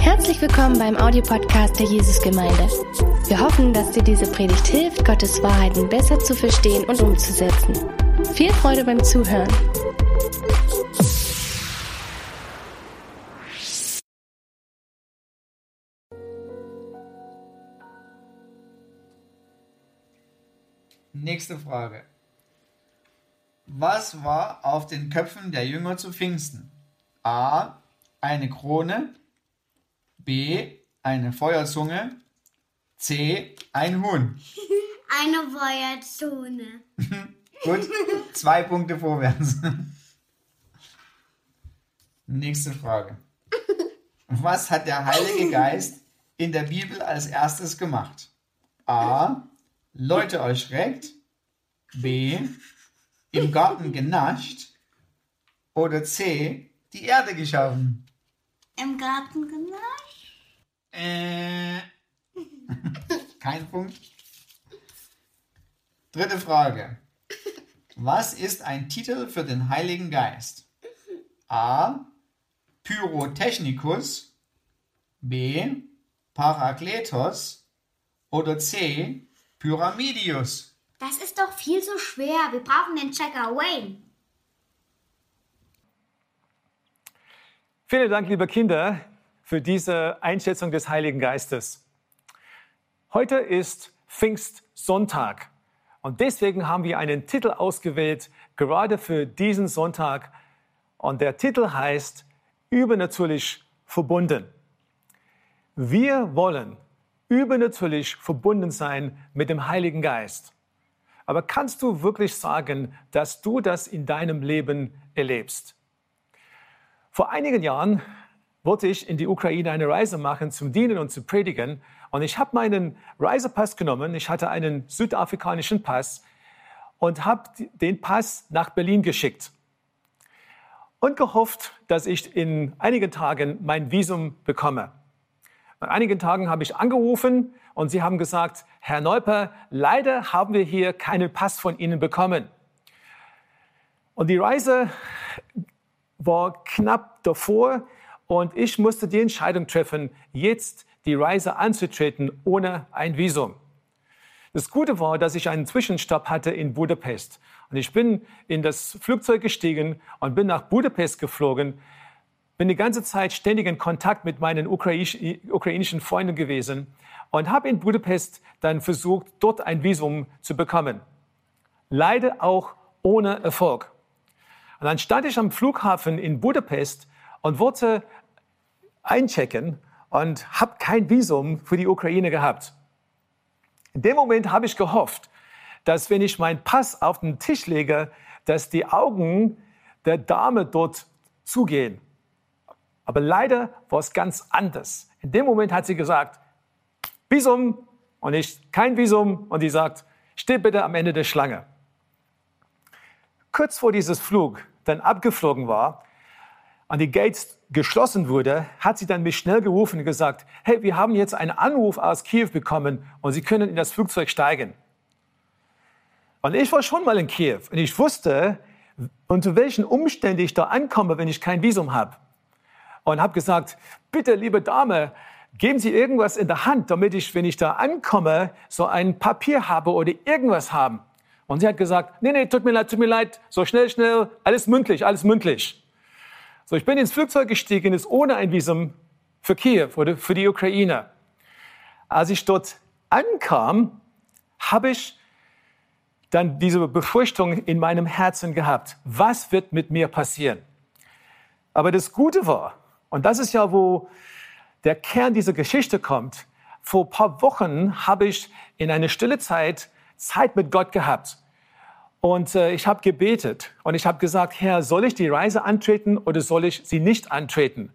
Herzlich willkommen beim Audiopodcast der Jesusgemeinde. Wir hoffen, dass dir diese Predigt hilft, Gottes Wahrheiten besser zu verstehen und umzusetzen. Viel Freude beim Zuhören. Nächste Frage. Was war auf den Köpfen der Jünger zu Pfingsten? A. Eine Krone. B. Eine Feuerzunge. C. Ein Huhn. Eine Feuerzone. Gut, zwei Punkte vorwärts. Nächste Frage. Was hat der Heilige Geist in der Bibel als erstes gemacht? A. Leute erschreckt. B. Im Garten genascht. Oder C. Die Erde geschaffen. Im Garten genascht. Äh. Kein Punkt. Dritte Frage. Was ist ein Titel für den Heiligen Geist? A. Pyrotechnikus. B. Parakletos. Oder C. Pyramidius. Das ist doch viel zu schwer. Wir brauchen den Checker Wayne. Vielen Dank, liebe Kinder, für diese Einschätzung des Heiligen Geistes. Heute ist Pfingstsonntag und deswegen haben wir einen Titel ausgewählt, gerade für diesen Sonntag. Und der Titel heißt Übernatürlich verbunden. Wir wollen übernatürlich verbunden sein mit dem Heiligen Geist. Aber kannst du wirklich sagen, dass du das in deinem Leben erlebst? Vor einigen Jahren wollte ich in die Ukraine eine Reise machen zum Dienen und zu predigen. Und ich habe meinen Reisepass genommen. Ich hatte einen südafrikanischen Pass und habe den Pass nach Berlin geschickt. Und gehofft, dass ich in einigen Tagen mein Visum bekomme. Nach einigen Tagen habe ich angerufen und sie haben gesagt, Herr Neuper, leider haben wir hier keinen Pass von Ihnen bekommen. Und die Reise war knapp davor und ich musste die Entscheidung treffen, jetzt die Reise anzutreten ohne ein Visum. Das Gute war, dass ich einen Zwischenstopp hatte in Budapest. Und ich bin in das Flugzeug gestiegen und bin nach Budapest geflogen, bin die ganze Zeit ständig in Kontakt mit meinen ukrainischen Freunden gewesen und habe in Budapest dann versucht, dort ein Visum zu bekommen. Leider auch ohne Erfolg. Und dann stand ich am Flughafen in Budapest und wollte einchecken und habe kein Visum für die Ukraine gehabt. In dem Moment habe ich gehofft, dass wenn ich meinen Pass auf den Tisch lege, dass die Augen der Dame dort zugehen. Aber leider war es ganz anders. In dem Moment hat sie gesagt, Visum und ich kein Visum und die sagt, steh bitte am Ende der Schlange. Kurz vor dieses Flug dann abgeflogen war und die Gates geschlossen wurde, hat sie dann mich schnell gerufen und gesagt, hey, wir haben jetzt einen Anruf aus Kiew bekommen und Sie können in das Flugzeug steigen. Und ich war schon mal in Kiew und ich wusste, unter welchen Umständen ich da ankomme, wenn ich kein Visum habe. Und habe gesagt, bitte, liebe Dame, geben Sie irgendwas in der Hand, damit ich, wenn ich da ankomme, so ein Papier habe oder irgendwas haben. Und sie hat gesagt, nee, nee, tut mir leid, tut mir leid, so schnell, schnell, alles mündlich, alles mündlich. So, ich bin ins Flugzeug gestiegen, ist ohne ein Visum für Kiew oder für die Ukraine. Als ich dort ankam, habe ich dann diese Befürchtung in meinem Herzen gehabt. Was wird mit mir passieren? Aber das Gute war, und das ist ja, wo der Kern dieser Geschichte kommt. Vor ein paar Wochen habe ich in einer stille Zeit Zeit mit Gott gehabt. Und äh, ich habe gebetet und ich habe gesagt, Herr, soll ich die Reise antreten oder soll ich sie nicht antreten?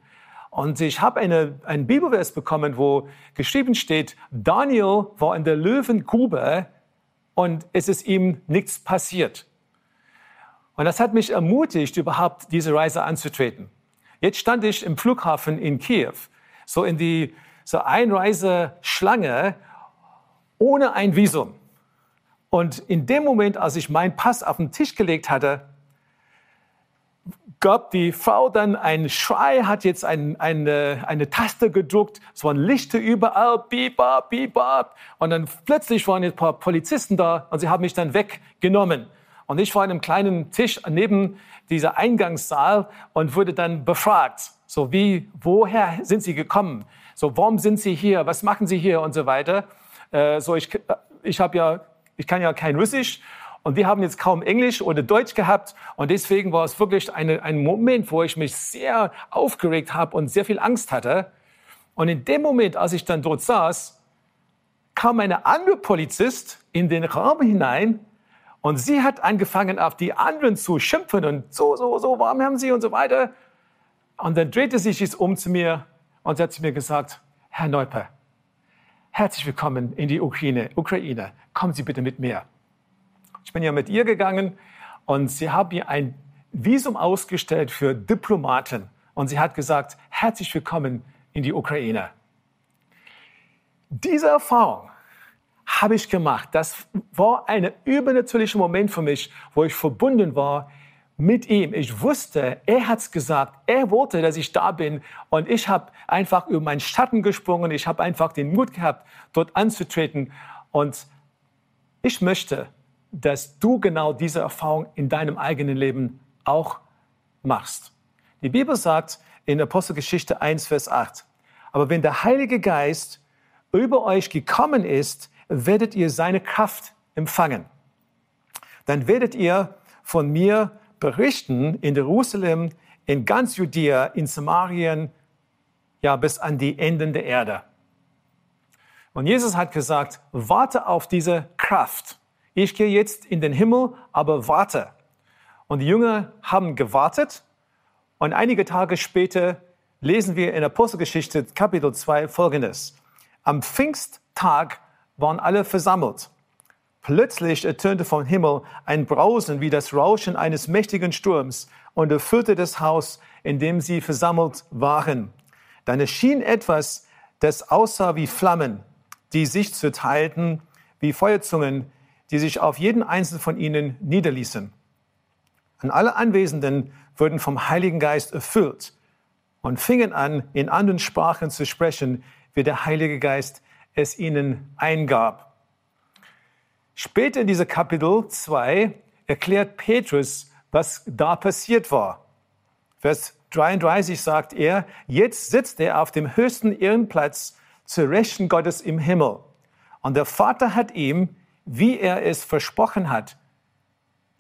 Und ich habe eine, einen Bibelvers bekommen, wo geschrieben steht, Daniel war in der Löwengrube und es ist ihm nichts passiert. Und das hat mich ermutigt, überhaupt diese Reise anzutreten. Jetzt stand ich im Flughafen in Kiew, so in die so Einreiseschlange ohne ein Visum. Und in dem Moment, als ich meinen Pass auf den Tisch gelegt hatte, gab die Frau dann einen Schrei, hat jetzt ein, eine, eine Taste gedruckt, es waren Lichter überall, bibab, bibab. Und dann plötzlich waren ein paar Polizisten da und sie haben mich dann weggenommen. Und ich war an einem kleinen Tisch neben dieser Eingangssaal und wurde dann befragt. So wie, woher sind Sie gekommen? So, warum sind Sie hier? Was machen Sie hier? Und so weiter. Äh, so, ich, ich habe ja, ich kann ja kein Russisch und wir haben jetzt kaum Englisch oder Deutsch gehabt. Und deswegen war es wirklich eine, ein Moment, wo ich mich sehr aufgeregt habe und sehr viel Angst hatte. Und in dem Moment, als ich dann dort saß, kam eine andere Polizist in den Raum hinein und sie hat angefangen, auf die anderen zu schimpfen und so, so, so, warum haben sie und so weiter. Und dann drehte sie sich um zu mir und hat zu mir gesagt, Herr Neuper, herzlich willkommen in die Ukraine. Ukraine, kommen Sie bitte mit mir. Ich bin ja mit ihr gegangen und sie hat mir ein Visum ausgestellt für Diplomaten. Und sie hat gesagt, herzlich willkommen in die Ukraine. Diese Erfahrung habe ich gemacht. Das war ein übernatürlicher Moment für mich, wo ich verbunden war mit ihm. Ich wusste, er hat es gesagt, er wollte, dass ich da bin. Und ich habe einfach über meinen Schatten gesprungen. Ich habe einfach den Mut gehabt, dort anzutreten. Und ich möchte, dass du genau diese Erfahrung in deinem eigenen Leben auch machst. Die Bibel sagt in Apostelgeschichte 1, Vers 8, aber wenn der Heilige Geist über euch gekommen ist, werdet ihr seine Kraft empfangen. Dann werdet ihr von mir berichten in Jerusalem, in ganz Judäa, in Samarien, ja, bis an die Enden der Erde. Und Jesus hat gesagt, warte auf diese Kraft ich gehe jetzt in den Himmel, aber warte. Und die Jünger haben gewartet und einige Tage später lesen wir in Apostelgeschichte Kapitel 2 Folgendes. Am Pfingsttag waren alle versammelt. Plötzlich ertönte vom Himmel ein Brausen wie das Rauschen eines mächtigen Sturms und erfüllte das Haus, in dem sie versammelt waren. Dann erschien etwas, das aussah wie Flammen, die sich zerteilten wie Feuerzungen, die sich auf jeden einzelnen von ihnen niederließen. Und alle Anwesenden wurden vom Heiligen Geist erfüllt und fingen an, in anderen Sprachen zu sprechen, wie der Heilige Geist es ihnen eingab. Später in dieser Kapitel 2 erklärt Petrus, was da passiert war. Vers 33 sagt er, jetzt sitzt er auf dem höchsten Ehrenplatz zur Rechten Gottes im Himmel. Und der Vater hat ihm wie er es versprochen hat,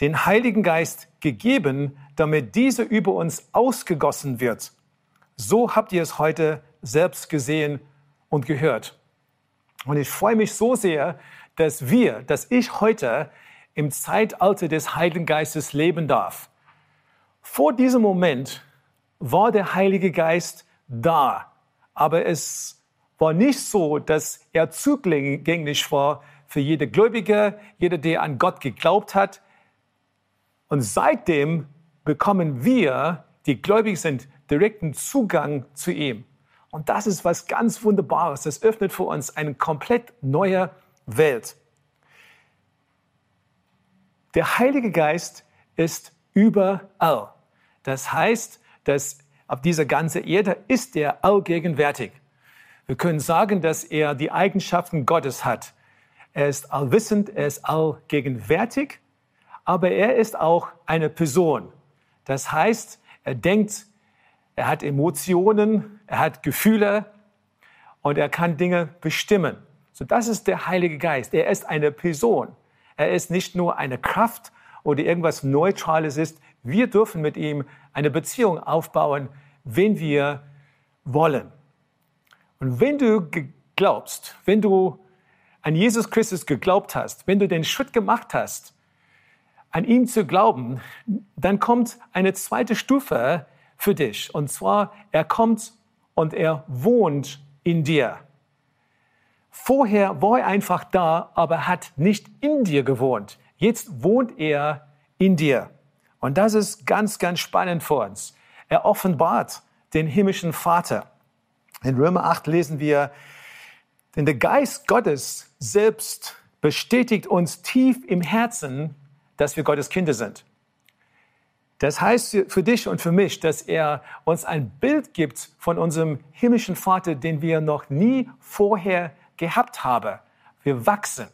den Heiligen Geist gegeben, damit dieser über uns ausgegossen wird. So habt ihr es heute selbst gesehen und gehört. Und ich freue mich so sehr, dass wir, dass ich heute im Zeitalter des Heiligen Geistes leben darf. Vor diesem Moment war der Heilige Geist da, aber es war nicht so, dass er zugänglich war für jede Gläubige, jeder, der an Gott geglaubt hat. Und seitdem bekommen wir, die gläubig sind, direkten Zugang zu ihm. Und das ist was ganz Wunderbares. Das öffnet für uns eine komplett neue Welt. Der Heilige Geist ist überall. Das heißt, dass auf dieser ganzen Erde ist er allgegenwärtig. Wir können sagen, dass er die Eigenschaften Gottes hat er ist allwissend, er ist allgegenwärtig, aber er ist auch eine Person. Das heißt, er denkt, er hat Emotionen, er hat Gefühle und er kann Dinge bestimmen. So, das ist der Heilige Geist. Er ist eine Person. Er ist nicht nur eine Kraft oder irgendwas Neutrales ist. Wir dürfen mit ihm eine Beziehung aufbauen, wenn wir wollen. Und wenn du glaubst, wenn du an Jesus Christus geglaubt hast, wenn du den Schritt gemacht hast, an ihm zu glauben, dann kommt eine zweite Stufe für dich. Und zwar, er kommt und er wohnt in dir. Vorher war er einfach da, aber hat nicht in dir gewohnt. Jetzt wohnt er in dir. Und das ist ganz, ganz spannend für uns. Er offenbart den himmlischen Vater. In Römer 8 lesen wir, denn der Geist Gottes selbst bestätigt uns tief im Herzen, dass wir Gottes Kinder sind. Das heißt für dich und für mich, dass er uns ein Bild gibt von unserem himmlischen Vater, den wir noch nie vorher gehabt haben. Wir wachsen.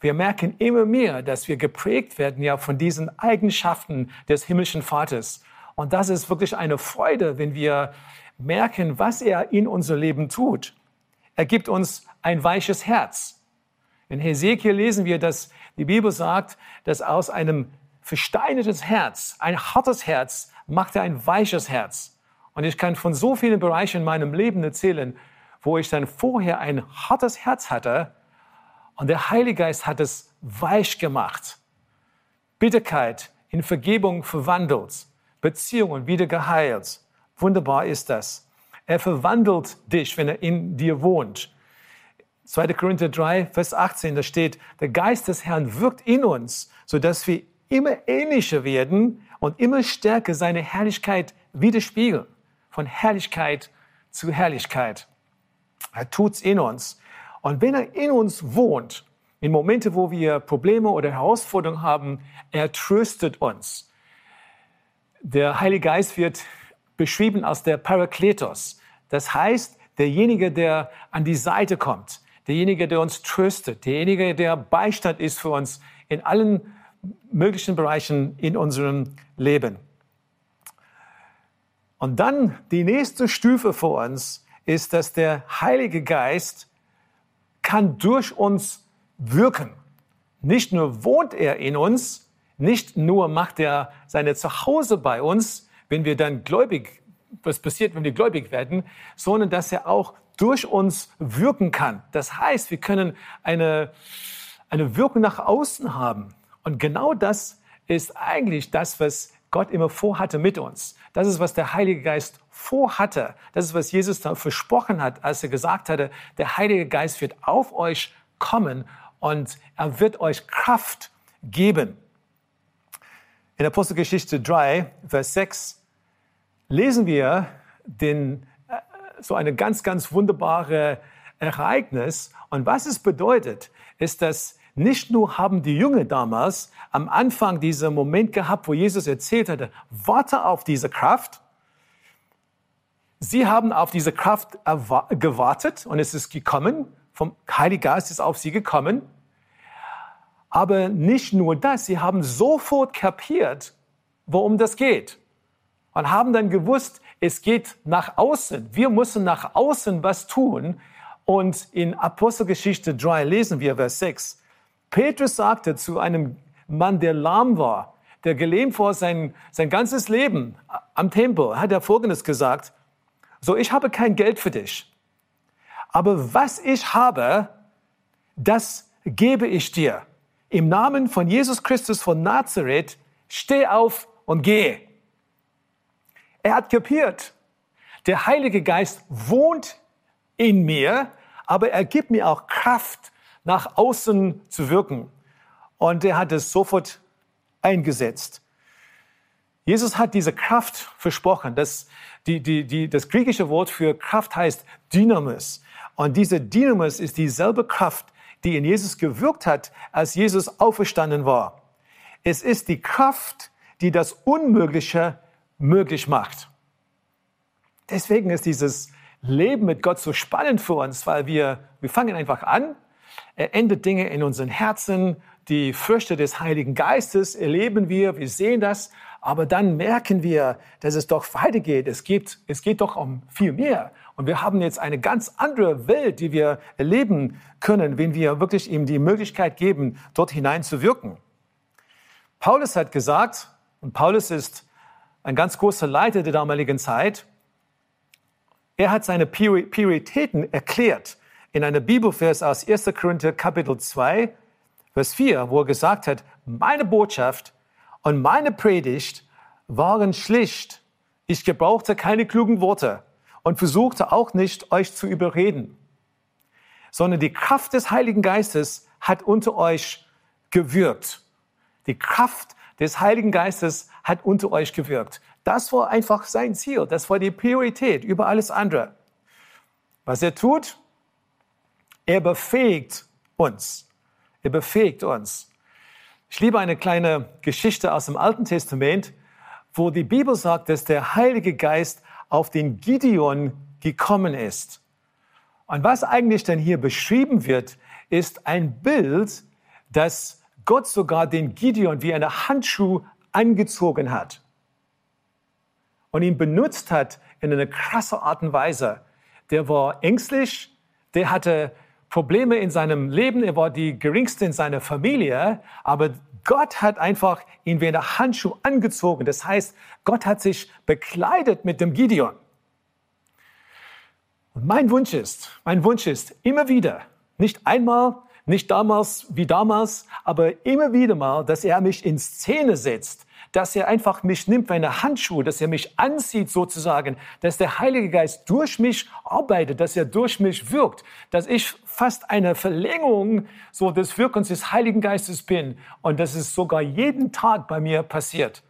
Wir merken immer mehr, dass wir geprägt werden ja von diesen Eigenschaften des himmlischen Vaters. Und das ist wirklich eine Freude, wenn wir merken, was er in unser Leben tut. Er gibt uns ein weiches Herz. In Hesekiel lesen wir, dass die Bibel sagt, dass aus einem versteinertes Herz, ein hartes Herz, macht er ein weiches Herz. Und ich kann von so vielen Bereichen in meinem Leben erzählen, wo ich dann vorher ein hartes Herz hatte und der Heilige Geist hat es weich gemacht. Bitterkeit in Vergebung verwandelt, Beziehungen wieder geheilt. Wunderbar ist das. Er verwandelt dich, wenn er in dir wohnt. 2. Korinther 3, Vers 18, da steht, der Geist des Herrn wirkt in uns, sodass wir immer ähnlicher werden und immer stärker seine Herrlichkeit widerspiegeln. Von Herrlichkeit zu Herrlichkeit. Er tut's in uns. Und wenn er in uns wohnt, in Momente, wo wir Probleme oder Herausforderungen haben, er tröstet uns. Der Heilige Geist wird beschrieben als der Parakletos. Das heißt, derjenige, der an die Seite kommt, derjenige, der uns tröstet, derjenige, der Beistand ist für uns in allen möglichen Bereichen in unserem Leben. Und dann die nächste Stufe für uns ist, dass der Heilige Geist kann durch uns wirken. Nicht nur wohnt er in uns, nicht nur macht er seine Zuhause bei uns, wenn wir dann gläubig, was passiert, wenn wir gläubig werden, sondern dass er auch durch uns wirken kann. Das heißt, wir können eine, eine Wirkung nach außen haben. Und genau das ist eigentlich das, was Gott immer vorhatte mit uns. Das ist, was der Heilige Geist vorhatte. Das ist, was Jesus da versprochen hat, als er gesagt hatte, der Heilige Geist wird auf euch kommen und er wird euch Kraft geben. In Apostelgeschichte 3, Vers 6 lesen wir den, äh, so eine ganz, ganz wunderbare Ereignis. Und was es bedeutet, ist, dass nicht nur haben die Jünger damals am Anfang diesen Moment gehabt, wo Jesus erzählt hatte, warte auf diese Kraft. Sie haben auf diese Kraft gewartet und es ist gekommen, vom Heiligen Geist ist auf sie gekommen. Aber nicht nur das, sie haben sofort kapiert, worum das geht. Und haben dann gewusst, es geht nach außen. Wir müssen nach außen was tun. Und in Apostelgeschichte 3 lesen wir Vers 6. Petrus sagte zu einem Mann, der lahm war, der gelähmt war sein, sein ganzes Leben am Tempel, hat er Folgendes gesagt, so ich habe kein Geld für dich, aber was ich habe, das gebe ich dir. Im Namen von Jesus Christus von Nazareth, steh auf und geh. Er hat kapiert, der Heilige Geist wohnt in mir, aber er gibt mir auch Kraft, nach außen zu wirken. Und er hat es sofort eingesetzt. Jesus hat diese Kraft versprochen. Das, die, die, die, das griechische Wort für Kraft heißt Dynamis. Und diese Dynamis ist dieselbe Kraft, die in Jesus gewirkt hat, als Jesus auferstanden war. Es ist die Kraft, die das Unmögliche möglich macht. Deswegen ist dieses Leben mit Gott so spannend für uns, weil wir, wir fangen einfach an er endet Dinge in unseren Herzen. Die Früchte des Heiligen Geistes erleben wir, wir sehen das, aber dann merken wir, dass es doch weitergeht. Es geht, es geht doch um viel mehr. Und wir haben jetzt eine ganz andere Welt, die wir erleben können, wenn wir wirklich ihm die Möglichkeit geben, dort hinein zu wirken. Paulus hat gesagt, und Paulus ist ein ganz großer Leiter der damaligen Zeit, er hat seine Prioritäten erklärt in einer Bibelvers aus 1. Korinther Kapitel 2, Vers 4, wo er gesagt hat, meine Botschaft und meine Predigt waren schlicht. Ich gebrauchte keine klugen Worte und versuchte auch nicht, euch zu überreden, sondern die Kraft des Heiligen Geistes hat unter euch gewirkt. Die Kraft des Heiligen Geistes hat unter euch gewirkt. Das war einfach sein Ziel. Das war die Priorität über alles andere. Was er tut, er befähigt uns. Er befähigt uns. Ich liebe eine kleine Geschichte aus dem Alten Testament, wo die Bibel sagt, dass der Heilige Geist auf den Gideon gekommen ist. Und was eigentlich denn hier beschrieben wird, ist ein Bild, das Gott sogar den Gideon wie eine Handschuh angezogen hat und ihn benutzt hat in einer krassen Art und Weise. Der war ängstlich, der hatte Probleme in seinem Leben, er war die geringste in seiner Familie, aber Gott hat einfach ihn wie eine Handschuh angezogen. Das heißt, Gott hat sich bekleidet mit dem Gideon. Und mein Wunsch ist, mein Wunsch ist immer wieder, nicht einmal, nicht damals wie damals, aber immer wieder mal, dass er mich in Szene setzt, dass er einfach mich nimmt wie eine Handschuhe, dass er mich anzieht sozusagen, dass der Heilige Geist durch mich arbeitet, dass er durch mich wirkt, dass ich fast eine Verlängerung so des Wirkens des Heiligen Geistes bin und dass es sogar jeden Tag bei mir passiert.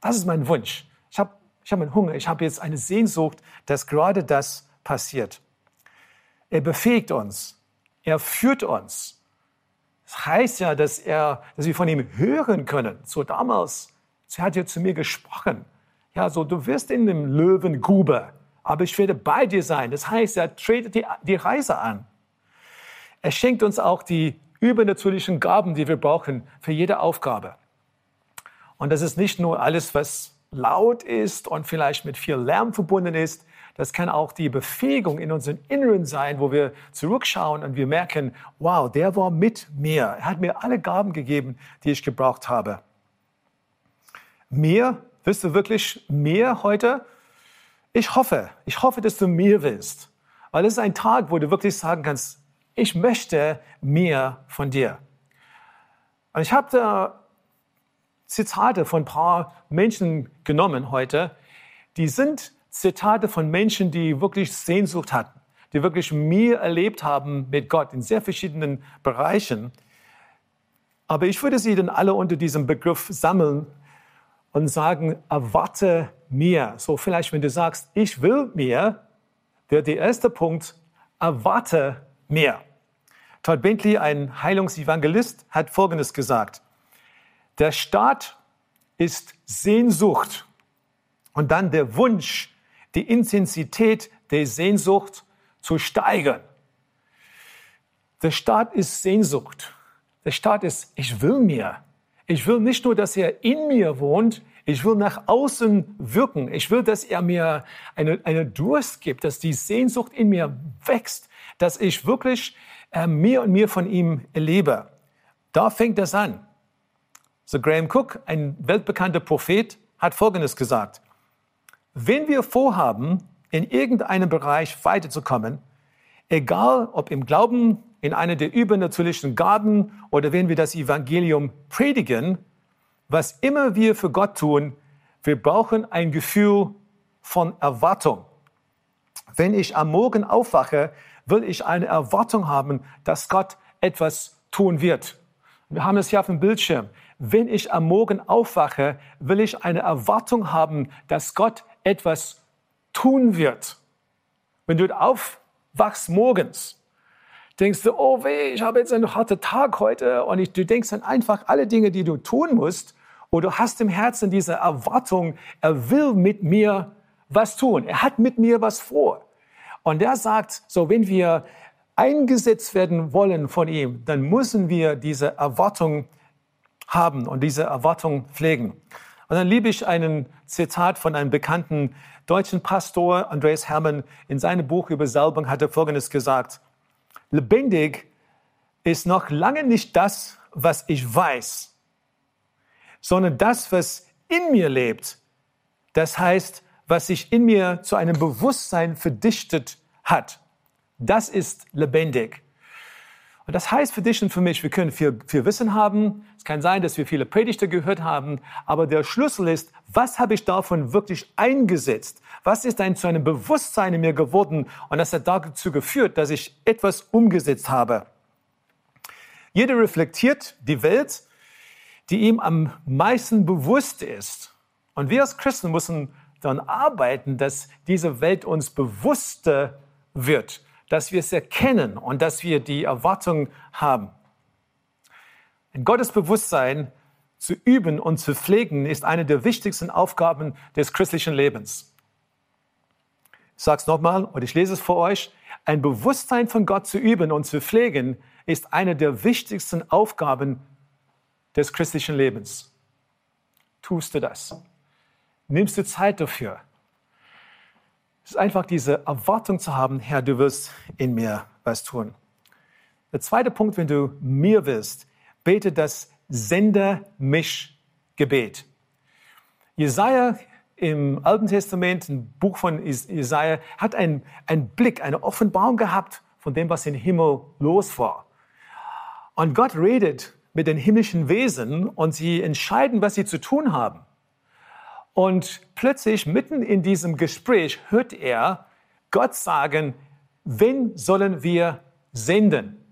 Das ist mein Wunsch. Ich habe ich hab einen Hunger, ich habe jetzt eine Sehnsucht, dass gerade das passiert. Er befähigt uns. Er führt uns. Das heißt ja, dass, er, dass wir von ihm hören können. So damals, sie hat ja zu mir gesprochen. Ja, so du wirst in dem Löwengrube, aber ich werde bei dir sein. Das heißt, er tretet die, die Reise an. Er schenkt uns auch die übernatürlichen Gaben, die wir brauchen für jede Aufgabe. Und das ist nicht nur alles, was laut ist und vielleicht mit viel Lärm verbunden ist, das kann auch die Befähigung in unserem Inneren sein, wo wir zurückschauen und wir merken, wow, der war mit mir. Er hat mir alle Gaben gegeben, die ich gebraucht habe. Mehr? Willst du wirklich mehr heute? Ich hoffe, ich hoffe, dass du mehr willst. Weil es ist ein Tag, wo du wirklich sagen kannst, ich möchte mehr von dir. Und ich habe da Zitate von ein paar Menschen genommen heute, die sind Zitate von Menschen, die wirklich Sehnsucht hatten, die wirklich mehr erlebt haben mit Gott in sehr verschiedenen Bereichen. Aber ich würde sie dann alle unter diesem Begriff sammeln und sagen, erwarte mehr. So vielleicht, wenn du sagst, ich will mehr, wäre der erste Punkt, erwarte mehr. Todd Bentley, ein Heilungsevangelist, hat Folgendes gesagt. Der Staat ist Sehnsucht und dann der Wunsch, die Intensität der Sehnsucht zu steigern. Der Staat ist Sehnsucht. Der Staat ist, ich will mir. Ich will nicht nur, dass er in mir wohnt, ich will nach außen wirken. Ich will, dass er mir eine, eine Durst gibt, dass die Sehnsucht in mir wächst, dass ich wirklich äh, mehr und mehr von ihm erlebe. Da fängt das an. So Graham Cook, ein weltbekannter Prophet, hat Folgendes gesagt. Wenn wir vorhaben, in irgendeinem Bereich weiterzukommen, egal ob im Glauben, in einer der übernatürlichen Gaben oder wenn wir das Evangelium predigen, was immer wir für Gott tun, wir brauchen ein Gefühl von Erwartung. Wenn ich am Morgen aufwache, will ich eine Erwartung haben, dass Gott etwas tun wird. Wir haben es hier auf dem Bildschirm. Wenn ich am Morgen aufwache, will ich eine Erwartung haben, dass Gott etwas tun wird. Wenn du aufwachst morgens, denkst du, oh weh, ich habe jetzt einen harten Tag heute und ich, du denkst dann einfach alle Dinge, die du tun musst und du hast im Herzen diese Erwartung, er will mit mir was tun, er hat mit mir was vor. Und er sagt, so wenn wir eingesetzt werden wollen von ihm, dann müssen wir diese Erwartung haben und diese Erwartung pflegen. Und dann liebe ich einen Zitat von einem bekannten deutschen Pastor, Andreas Hermann, in seinem Buch über Salbung hat er Folgendes gesagt. Lebendig ist noch lange nicht das, was ich weiß, sondern das, was in mir lebt. Das heißt, was sich in mir zu einem Bewusstsein verdichtet hat. Das ist lebendig. Und das heißt für dich und für mich, wir können viel, viel Wissen haben. Es kann sein, dass wir viele Predigte gehört haben. Aber der Schlüssel ist, was habe ich davon wirklich eingesetzt? Was ist ein zu einem Bewusstsein in mir geworden? Und das hat dazu geführt, dass ich etwas umgesetzt habe. Jeder reflektiert die Welt, die ihm am meisten bewusst ist. Und wir als Christen müssen daran arbeiten, dass diese Welt uns bewusster wird dass wir es erkennen und dass wir die Erwartung haben. Ein Gottesbewusstsein zu üben und zu pflegen ist eine der wichtigsten Aufgaben des christlichen Lebens. Ich sage es nochmal und ich lese es vor euch. Ein Bewusstsein von Gott zu üben und zu pflegen ist eine der wichtigsten Aufgaben des christlichen Lebens. Tust du das? Nimmst du Zeit dafür? Es ist einfach diese Erwartung zu haben, Herr, du wirst in mir was tun. Der zweite Punkt, wenn du mir willst, bete das Sender mich Gebet. Jesaja im Alten Testament, ein Buch von Jesaja, hat einen, einen Blick, eine Offenbarung gehabt von dem, was im Himmel los war. Und Gott redet mit den himmlischen Wesen und sie entscheiden, was sie zu tun haben. Und plötzlich, mitten in diesem Gespräch, hört er Gott sagen, wen sollen wir senden?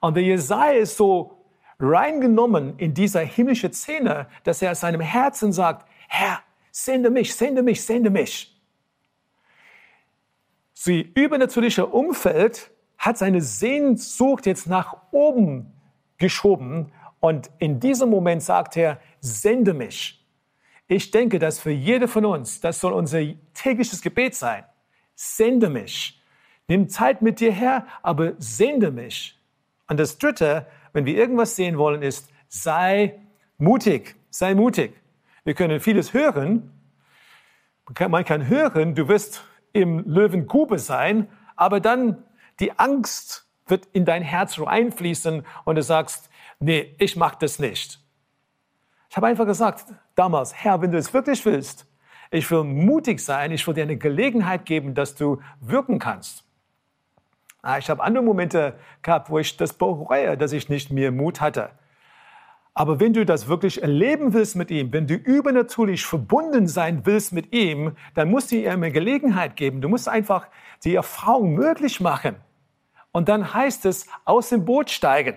Und der Jesaja ist so reingenommen in dieser himmlische Szene, dass er seinem Herzen sagt, Herr, sende mich, sende mich, sende mich. Sie übernatürliche Umfeld hat seine Sehnsucht jetzt nach oben geschoben und in diesem Moment sagt er, sende mich. Ich denke, dass für jede von uns, das soll unser tägliches Gebet sein. Sende mich. Nimm Zeit mit dir her, aber sende mich. Und das Dritte, wenn wir irgendwas sehen wollen, ist, sei mutig, sei mutig. Wir können vieles hören. Man kann hören, du wirst im Löwengrube sein, aber dann die Angst wird in dein Herz einfließen und du sagst, nee, ich mache das nicht. Ich habe einfach gesagt damals, Herr, wenn du es wirklich willst, ich will mutig sein, ich will dir eine Gelegenheit geben, dass du wirken kannst. Ah, ich habe andere Momente gehabt, wo ich das bereue, dass ich nicht mehr Mut hatte. Aber wenn du das wirklich erleben willst mit ihm, wenn du übernatürlich verbunden sein willst mit ihm, dann musst du ihm eine Gelegenheit geben. Du musst einfach die Erfahrung möglich machen. Und dann heißt es, aus dem Boot steigen.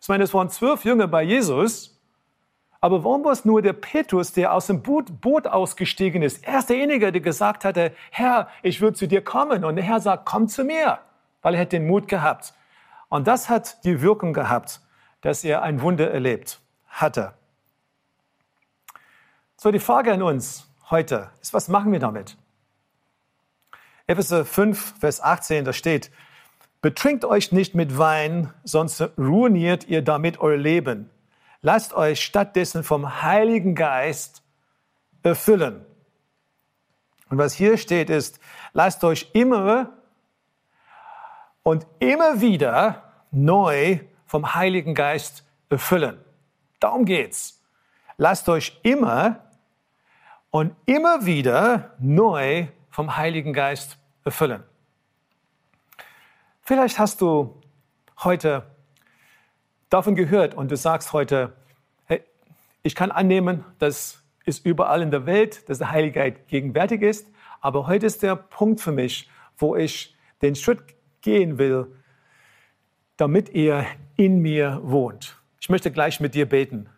Ich meine, es waren zwölf Jünger bei Jesus. Aber warum war es nur der Petrus, der aus dem Boot, Boot ausgestiegen ist? Er ist derjenige, der gesagt hatte, Herr, ich will zu dir kommen. Und der Herr sagt, komm zu mir, weil er hat den Mut gehabt. Und das hat die Wirkung gehabt dass er ein Wunder erlebt hatte. So, die Frage an uns heute ist, was machen wir damit? Epheser 5, Vers 18, da steht, betrinkt euch nicht mit Wein, sonst ruiniert ihr damit euer Leben. Lasst euch stattdessen vom Heiligen Geist erfüllen. Und was hier steht ist, lasst euch immer und immer wieder neu vom Heiligen Geist erfüllen. Darum geht's. Lasst euch immer und immer wieder neu vom Heiligen Geist erfüllen. Vielleicht hast du heute davon gehört und du sagst heute, hey, ich kann annehmen, dass es überall in der Welt, dass der Heilige Geist gegenwärtig ist, aber heute ist der Punkt für mich, wo ich den Schritt gehen will, damit er in mir wohnt. Ich möchte gleich mit dir beten.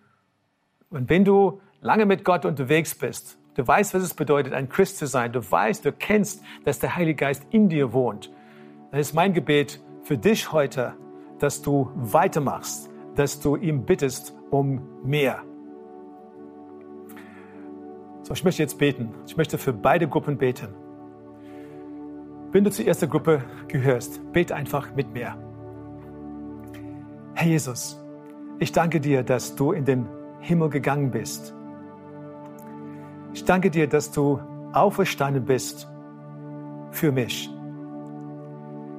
Und wenn du lange mit Gott unterwegs bist, du weißt, was es bedeutet, ein Christ zu sein, du weißt, du kennst, dass der Heilige Geist in dir wohnt, dann ist mein Gebet für dich heute, dass du weitermachst, dass du ihm bittest um mehr. So, ich möchte jetzt beten. Ich möchte für beide Gruppen beten. Wenn du zur ersten Gruppe gehörst, bete einfach mit mir. Herr Jesus, ich danke dir, dass du in den Himmel gegangen bist. Ich danke dir, dass du auferstanden bist für mich.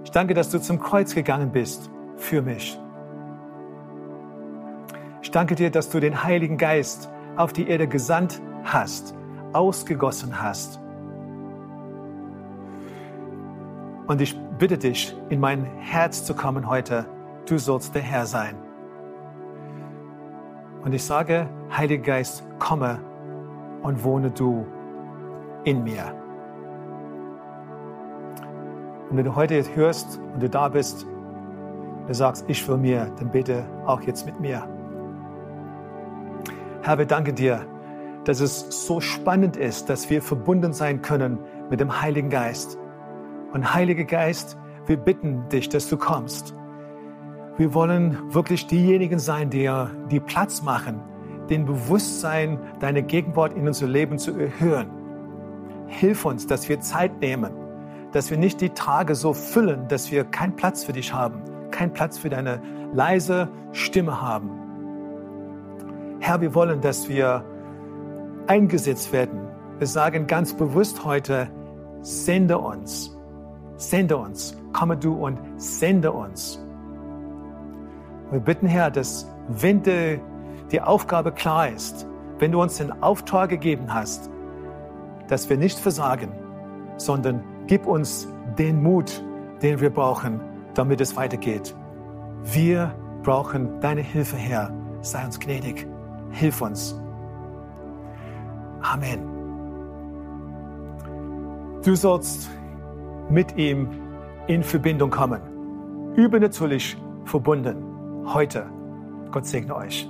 Ich danke, dass du zum Kreuz gegangen bist für mich. Ich danke dir, dass du den Heiligen Geist auf die Erde gesandt hast, ausgegossen hast. Und ich bitte dich, in mein Herz zu kommen heute du sollst der Herr sein. Und ich sage, Heiliger Geist, komme und wohne du in mir. Und wenn du heute hörst und du da bist, du sagst, ich will mir, dann bete auch jetzt mit mir. Herr, wir danken dir, dass es so spannend ist, dass wir verbunden sein können mit dem Heiligen Geist. Und Heiliger Geist, wir bitten dich, dass du kommst wir wollen wirklich diejenigen sein, die, die Platz machen, den Bewusstsein, deine Gegenwart in unser Leben zu erhöhen. Hilf uns, dass wir Zeit nehmen, dass wir nicht die Tage so füllen, dass wir keinen Platz für dich haben, keinen Platz für deine leise Stimme haben. Herr, wir wollen, dass wir eingesetzt werden. Wir sagen ganz bewusst heute, sende uns, sende uns, komme du und sende uns. Wir bitten, Herr, dass wenn die, die Aufgabe klar ist, wenn du uns den Auftrag gegeben hast, dass wir nicht versagen, sondern gib uns den Mut, den wir brauchen, damit es weitergeht. Wir brauchen deine Hilfe, Herr. Sei uns gnädig. Hilf uns. Amen. Du sollst mit ihm in Verbindung kommen. Übernatürlich verbunden. Heute. Gott segne euch.